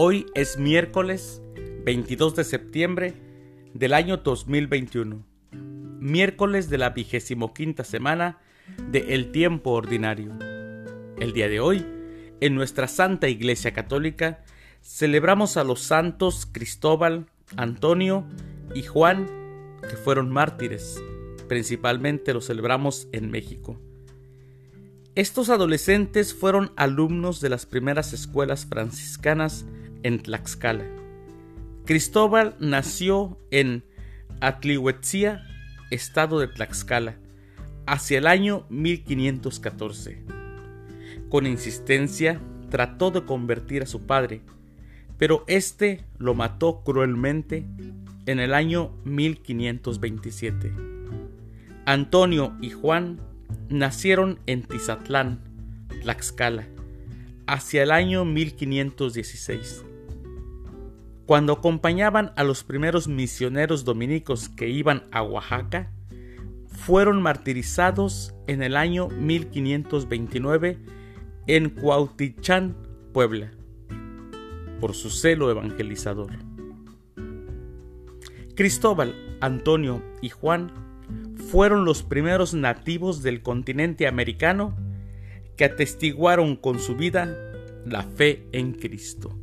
Hoy es miércoles 22 de septiembre del año 2021, miércoles de la vigésimo quinta semana de El Tiempo Ordinario. El día de hoy, en nuestra Santa Iglesia Católica, celebramos a los santos Cristóbal, Antonio y Juan, que fueron mártires. Principalmente los celebramos en México. Estos adolescentes fueron alumnos de las primeras escuelas franciscanas en Tlaxcala. Cristóbal nació en Atlihuetzia, estado de Tlaxcala, hacia el año 1514. Con insistencia trató de convertir a su padre, pero éste lo mató cruelmente en el año 1527. Antonio y Juan nacieron en Tizatlán, Tlaxcala, hacia el año 1516. Cuando acompañaban a los primeros misioneros dominicos que iban a Oaxaca, fueron martirizados en el año 1529 en Cuautichán, Puebla, por su celo evangelizador. Cristóbal, Antonio y Juan fueron los primeros nativos del continente americano que atestiguaron con su vida la fe en Cristo.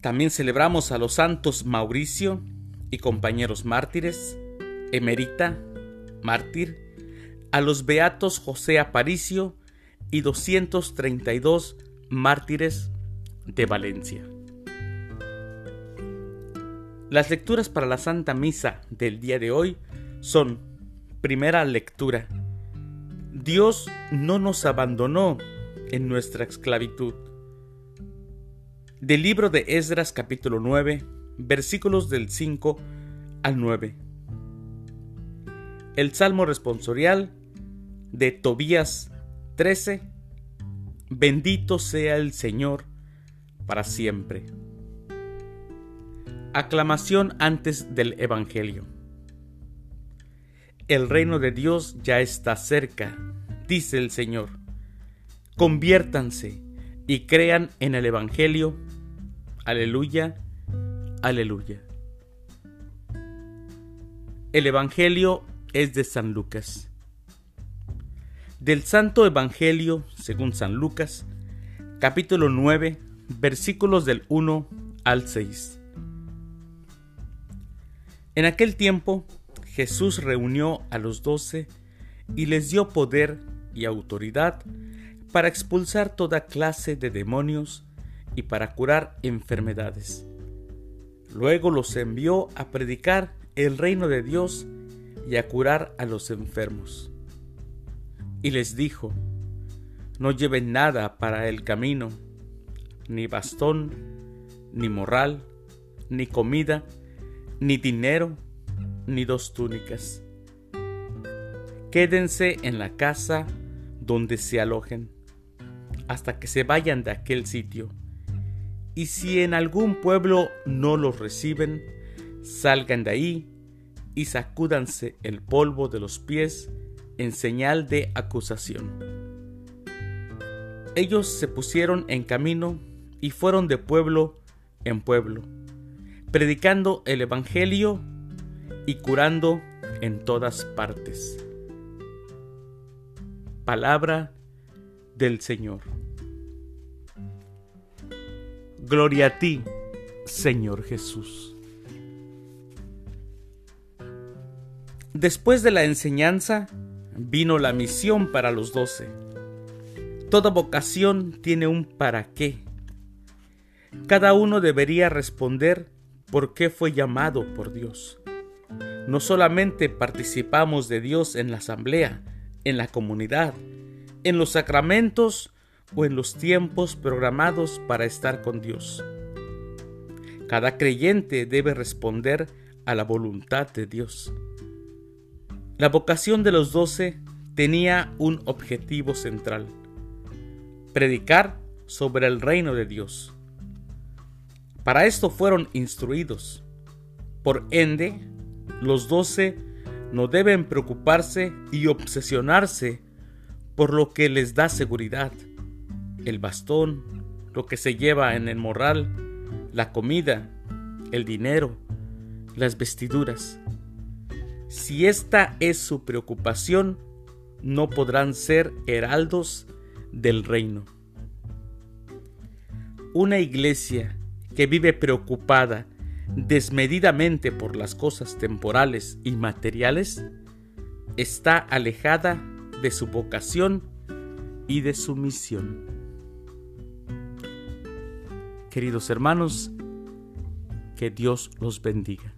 También celebramos a los santos Mauricio y compañeros mártires, Emerita, mártir, a los beatos José Aparicio y 232 mártires de Valencia. Las lecturas para la Santa Misa del día de hoy son, primera lectura, Dios no nos abandonó en nuestra esclavitud. Del libro de Esdras capítulo 9, versículos del 5 al 9. El Salmo responsorial de Tobías 13. Bendito sea el Señor para siempre. Aclamación antes del Evangelio. El reino de Dios ya está cerca, dice el Señor. Conviértanse y crean en el Evangelio. Aleluya, aleluya. El Evangelio es de San Lucas. Del Santo Evangelio, según San Lucas, capítulo 9, versículos del 1 al 6. En aquel tiempo, Jesús reunió a los doce y les dio poder y autoridad para expulsar toda clase de demonios y para curar enfermedades. Luego los envió a predicar el reino de Dios y a curar a los enfermos. Y les dijo, no lleven nada para el camino, ni bastón, ni morral, ni comida, ni dinero, ni dos túnicas. Quédense en la casa donde se alojen, hasta que se vayan de aquel sitio. Y si en algún pueblo no los reciben, salgan de ahí y sacúdanse el polvo de los pies en señal de acusación. Ellos se pusieron en camino y fueron de pueblo en pueblo, predicando el Evangelio y curando en todas partes. Palabra del Señor. Gloria a ti, Señor Jesús. Después de la enseñanza vino la misión para los doce. Toda vocación tiene un para qué. Cada uno debería responder por qué fue llamado por Dios no solamente participamos de Dios en la asamblea, en la comunidad, en los sacramentos o en los tiempos programados para estar con Dios. Cada creyente debe responder a la voluntad de Dios. La vocación de los doce tenía un objetivo central, predicar sobre el reino de Dios. Para esto fueron instruidos. Por ende, los doce no deben preocuparse y obsesionarse por lo que les da seguridad, el bastón, lo que se lleva en el morral, la comida, el dinero, las vestiduras. Si esta es su preocupación, no podrán ser heraldos del reino. Una iglesia que vive preocupada desmedidamente por las cosas temporales y materiales está alejada de su vocación y de su misión. Queridos hermanos, que Dios los bendiga.